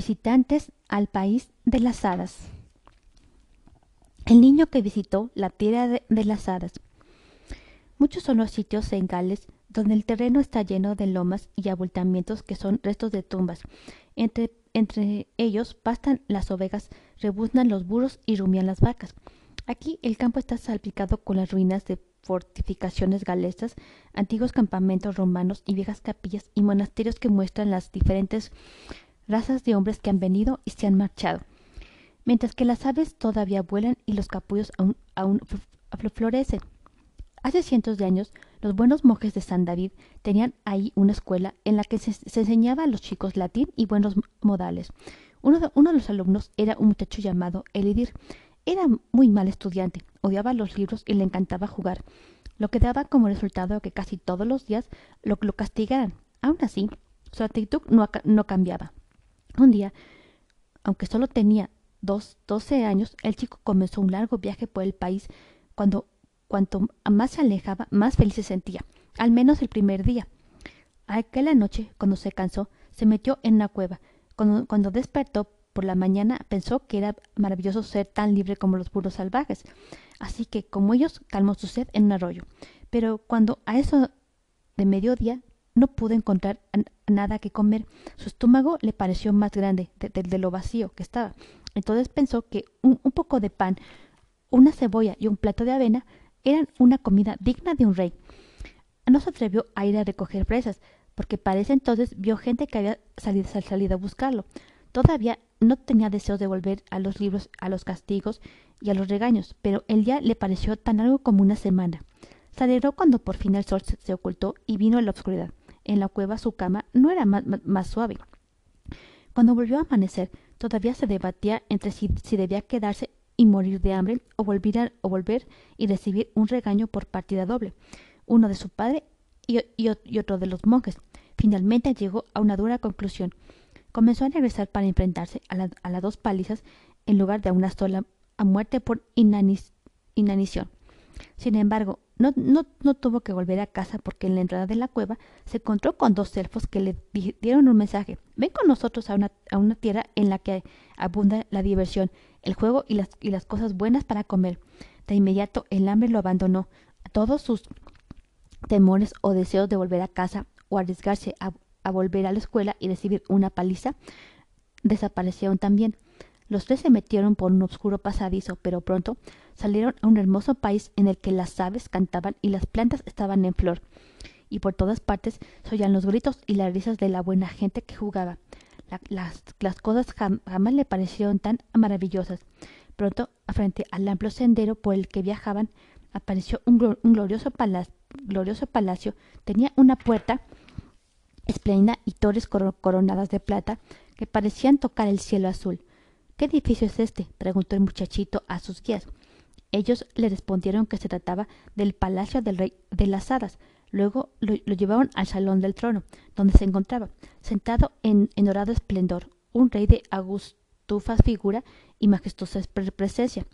Visitantes al país de las hadas. El niño que visitó la tierra de, las hadas. Muchos son los sitios en Gales donde el terreno está lleno de lomas y abultamientos que son restos de tumbas. Entre, entre ellos pastan las ovejas, rebuznan los burros y rumian las vacas. Aquí el campo está salpicado con las ruinas de fortificaciones galesas, antiguos campamentos romanos y viejas capillas y monasterios que muestran las diferentes razas de hombres que han venido y se han marchado. Mientras que las aves todavía vuelan y los capullos aún, aún florecen. Hace cientos de años, los buenos monjes de San David tenían ahí una escuela en la que se, enseñaba a los chicos latín y buenos modales. Uno de, uno de, los alumnos era un muchacho llamado Elidir. Era muy mal estudiante, odiaba los libros y le encantaba jugar, lo que daba como resultado que casi todos los días lo, castigaran. Aún así, su actitud no cambiaba. Un día, aunque solo tenía dos, doce años, el chico comenzó un largo viaje por el país. Cuando cuanto más se alejaba, más feliz se sentía, al menos el primer día. Aquella noche, cuando se cansó, se metió en una cueva. Cuando, cuando despertó por la mañana, pensó que era maravilloso ser tan libre como los burros salvajes. Así que, como ellos, calmó su sed en un arroyo. Pero cuando a eso de mediodía no pudo encontrar nada que comer. Su estómago le pareció más grande de, lo vacío que estaba. Entonces pensó que un, poco de pan, una cebolla y un plato de avena eran una comida digna de un rey. No se atrevió a ir a recoger presas, porque parece entonces vio gente que había salido, salido a buscarlo. Todavía no tenía deseos de volver a los libros, a los castigos y a los regaños, pero el día le pareció tan largo como una semana. Se alegró cuando por fin el sol se, ocultó y vino la oscuridad en la cueva su cama no era más, suave. Cuando volvió a amanecer, todavía se debatía entre si, debía quedarse y morir de hambre o volver, o volver y recibir un regaño por partida doble, uno de su padre y, otro de los monjes. Finalmente llegó a una dura conclusión. Comenzó a regresar para enfrentarse a, las dos palizas en lugar de a una sola a muerte por inanición. Sin embargo, no, no, no, tuvo que volver a casa porque en la entrada de la cueva se encontró con dos elfos que le dieron un mensaje. Ven con nosotros a una, a una tierra en la que abunda la diversión, el juego y las, y las cosas buenas para comer. De inmediato el hambre lo abandonó. Todos sus temores o deseos de volver a casa o arriesgarse a, a volver a la escuela y recibir una paliza desaparecieron también. Los tres se metieron por un oscuro pasadizo, pero pronto salieron a un hermoso país en el que las aves cantaban y las plantas estaban en flor. Y por todas partes se oían los gritos y las risas de la buena gente que jugaba. las, cosas jamás le parecieron tan maravillosas. Pronto, frente al amplio sendero por el que viajaban, apareció un, glorioso palacio. Tenía una puerta espléndida y torres coronadas de plata que parecían tocar el cielo azul. ¿Qué edificio es este? preguntó el muchachito a sus guías. Ellos le respondieron que se trataba del palacio del rey de las hadas. Luego lo, llevaron al salón del trono, donde se encontraba, sentado en, en dorado esplendor, un rey de augustufa figura y majestuosa presencia.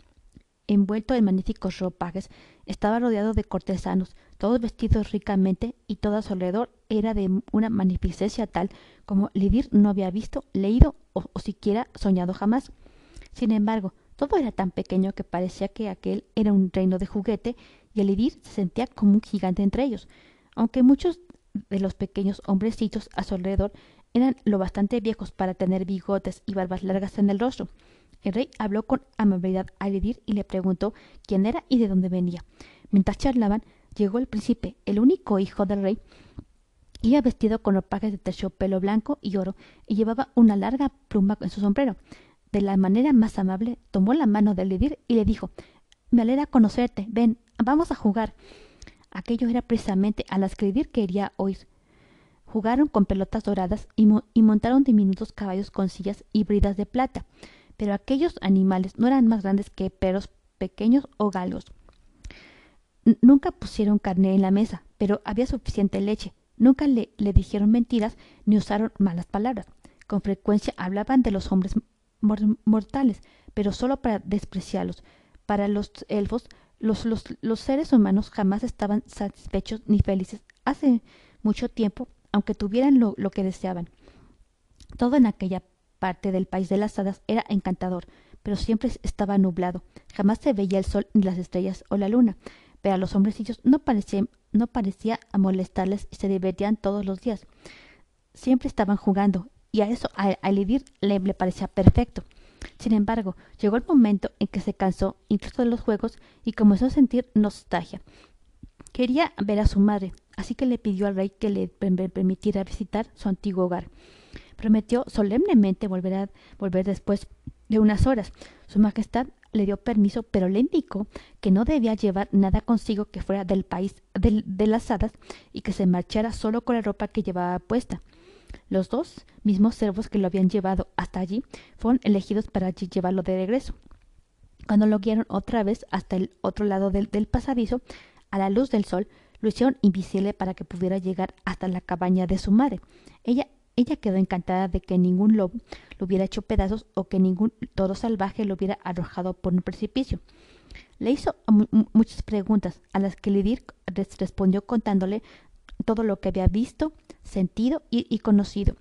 Envuelto en magníficos ropajes, estaba rodeado de cortesanos, todos vestidos ricamente, y todo a su alrededor era de una magnificencia tal como Lidir no había visto, leído o, siquiera soñado jamás. Sin embargo, todo era tan pequeño que parecía que aquel era un reino de juguete y el Idir se sentía como un gigante entre ellos, aunque muchos de los pequeños hombrecitos a su alrededor eran lo bastante viejos para tener bigotes y barbas largas en el rostro. El rey habló con amabilidad a Elidir y le preguntó quién era y de dónde venía. Mientras charlaban, llegó el príncipe, el único hijo del rey, Iba vestido con ropajes de terciopelo blanco y oro y llevaba una larga pluma en su sombrero. De la manera más amable tomó la mano de Ledir y le dijo Me alegra conocerte. Ven, vamos a jugar. Aquello era precisamente a las que Ledir quería oír. Jugaron con pelotas doradas y, y montaron diminutos caballos con sillas y bridas de plata, pero aquellos animales no eran más grandes que perros pequeños o galgos. Nunca pusieron carne en la mesa, pero había suficiente leche, Nunca le, le dijeron mentiras ni usaron malas palabras. Con frecuencia hablaban de los hombres mortales, pero solo para despreciarlos. Para los elfos, los, los, los, seres humanos jamás estaban satisfechos ni felices hace mucho tiempo, aunque tuvieran lo, lo que deseaban. Todo en aquella parte del país de las hadas era encantador, pero siempre estaba nublado. Jamás se veía el sol, ni las estrellas o la luna. A los hombrecillos no parecía, no parecía molestarles y se divertían todos los días. Siempre estaban jugando, y a eso a, Elidir le, le parecía perfecto. Sin embargo, llegó el momento en que se cansó incluso de los juegos y comenzó a sentir nostalgia. Quería ver a su madre, así que le pidió al rey que le permitiera visitar su antiguo hogar. Prometió solemnemente volver, a, volver después de unas horas. Su Majestad le dio permiso, pero le indicó que no debía llevar nada consigo que fuera del país de las hadas y que se marchara solo con la ropa que llevaba puesta. Los dos mismos servos que lo habían llevado hasta allí fueron elegidos para llevarlo de regreso. Cuando lo guiaron otra vez hasta el otro lado del, del pasadizo, a la luz del sol, lo hicieron invisible para que pudiera llegar hasta la cabaña de su madre. Ella ella quedó encantada de que ningún lobo lo hubiera hecho pedazos o que ningún toro salvaje lo hubiera arrojado por un precipicio. Le hizo muchas preguntas, a las que Lidir respondió contándole todo lo que había visto, sentido y, conocido.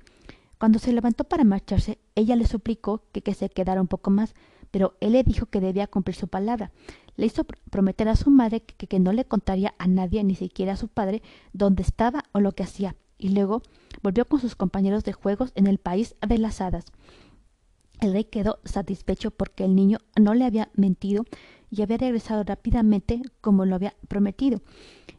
Cuando se levantó para marcharse, ella le suplicó que, se quedara un poco más, pero él le dijo que debía cumplir su palabra. Le hizo prometer a su madre que, que no le contaría a nadie, ni siquiera a su padre, dónde estaba o lo que hacía, y luego volvió con sus compañeros de juegos en el país de las hadas. El rey quedó satisfecho porque el niño no le había mentido y había regresado rápidamente como lo había prometido,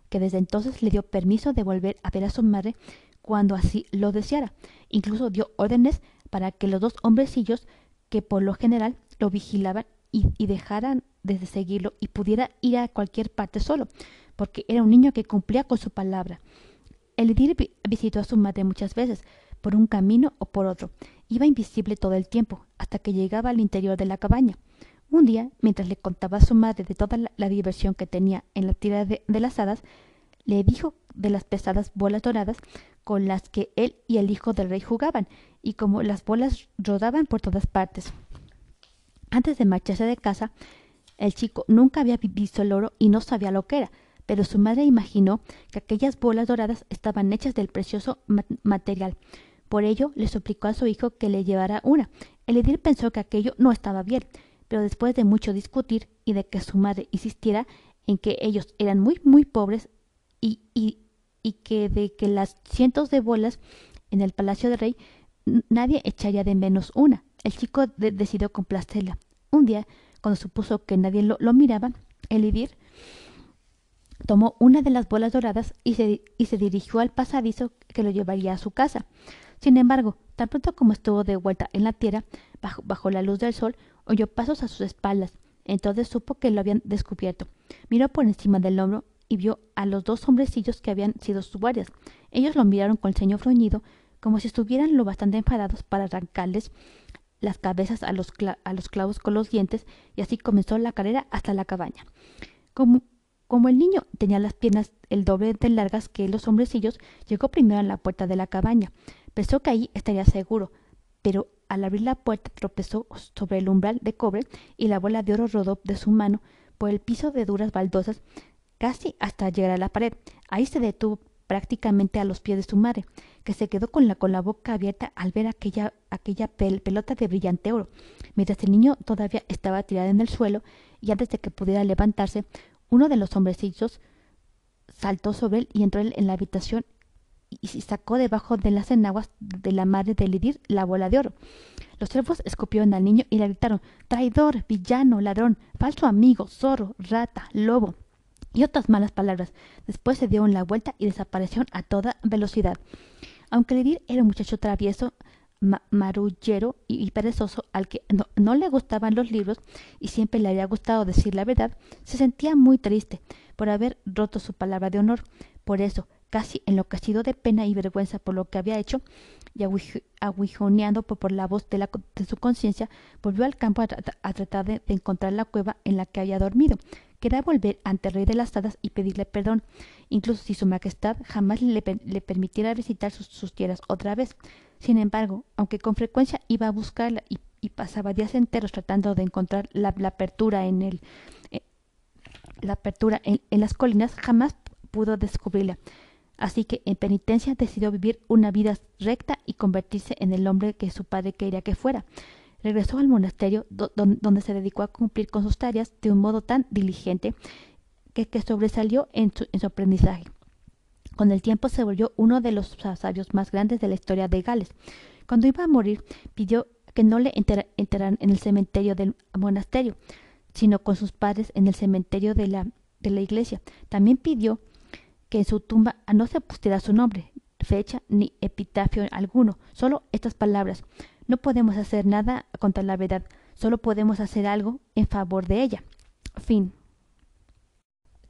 que desde entonces le dio permiso de volver a ver a su madre cuando así lo deseara. Incluso dio órdenes para que los dos hombrecillos que por lo general lo vigilaban y, y dejaran de seguirlo y pudiera ir a cualquier parte solo, porque era un niño que cumplía con su palabra. El Edir visitó a su madre muchas veces, por un camino o por otro. Iba invisible todo el tiempo, hasta que llegaba al interior de la cabaña. Un día, mientras le contaba a su madre de toda la, diversión que tenía en la tira de, las hadas, le dijo de las pesadas bolas doradas con las que él y el hijo del rey jugaban, y como las bolas rodaban por todas partes. Antes de marcharse de casa, el chico nunca había visto el oro y no sabía lo que era, pero su madre imaginó que aquellas bolas doradas estaban hechas del precioso material. Por ello le suplicó a su hijo que le llevara una. El edil pensó que aquello no estaba bien, pero después de mucho discutir y de que su madre insistiera en que ellos eran muy muy pobres y, y, y que de que las cientos de bolas en el palacio del rey nadie echaría de menos una. El chico decidió complacerla. Un día, cuando supuso que nadie lo, lo miraba, el edil tomó una de las bolas doradas y se, y se dirigió al pasadizo que lo llevaría a su casa. Sin embargo, tan pronto como estuvo de vuelta en la tierra, bajo, bajo la luz del sol, oyó pasos a sus espaldas. Entonces supo que lo habían descubierto. Miró por encima del hombro y vio a los dos hombrecillos que habían sido sus guardias. Ellos lo miraron con el ceño fruñido, como si estuvieran lo bastante enfadados para arrancarles las cabezas a los, a los clavos con los dientes, y así comenzó la carrera hasta la cabaña. Como como el niño tenía las piernas el doble de largas que los hombrecillos, llegó primero a la puerta de la cabaña. Pensó que ahí estaría seguro, pero al abrir la puerta tropezó sobre el umbral de cobre y la bola de oro rodó de su mano por el piso de duras baldosas casi hasta llegar a la pared. Ahí se detuvo prácticamente a los pies de su madre, que se quedó con la, con la boca abierta al ver aquella, aquella pelota de brillante oro, mientras el niño todavía estaba tirado en el suelo y antes de que pudiera levantarse, uno de los hombrecillos saltó sobre él y entró en la habitación y sacó debajo de las enaguas de la madre de Lidir la bola de oro. Los servos escupieron al niño y le gritaron traidor, villano, ladrón, falso amigo, zorro, rata, lobo y otras malas palabras. Después se dieron la vuelta y desaparecieron a toda velocidad. Aunque Lidir era un muchacho travieso, marullero y, perezoso al que no, le gustaban los libros y siempre le había gustado decir la verdad, se sentía muy triste por haber roto su palabra de honor. Por eso, casi enloquecido de pena y vergüenza por lo que había hecho, y aguijoneando por, la voz de, su conciencia, volvió al campo a, tratar de, encontrar la cueva en la que había dormido. Quería volver ante el rey de las hadas y pedirle perdón, incluso si su majestad jamás le, permitiera visitar sus tierras otra vez. Sin embargo, aunque con frecuencia iba a buscarla y, pasaba días enteros tratando de encontrar la, apertura en el eh, la apertura en, las colinas, jamás pudo descubrirla. Así que en penitencia decidió vivir una vida recta y convertirse en el hombre que su padre quería que fuera. Regresó al monasterio donde se dedicó a cumplir con sus tareas de un modo tan diligente que, sobresalió en su, aprendizaje. Con el tiempo se volvió uno de los sabios más grandes de la historia de Gales. Cuando iba a morir, pidió que no le enteraran en el cementerio del monasterio, sino con sus padres en el cementerio de la, de la iglesia. También pidió que en su tumba no se pusiera su nombre, fecha ni epitafio alguno, solo estas palabras. No podemos hacer nada contra la verdad, solo podemos hacer algo en favor de ella. Fin.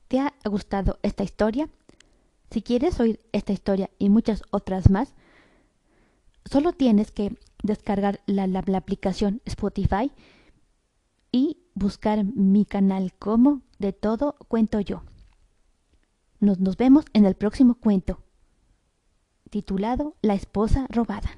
¿Te ha gustado esta historia? Si quieres oír esta historia y muchas otras más, solo tienes que descargar la, aplicación Spotify y buscar mi canal como de todo cuento yo. Nos, nos vemos en el próximo cuento, titulado La esposa robada.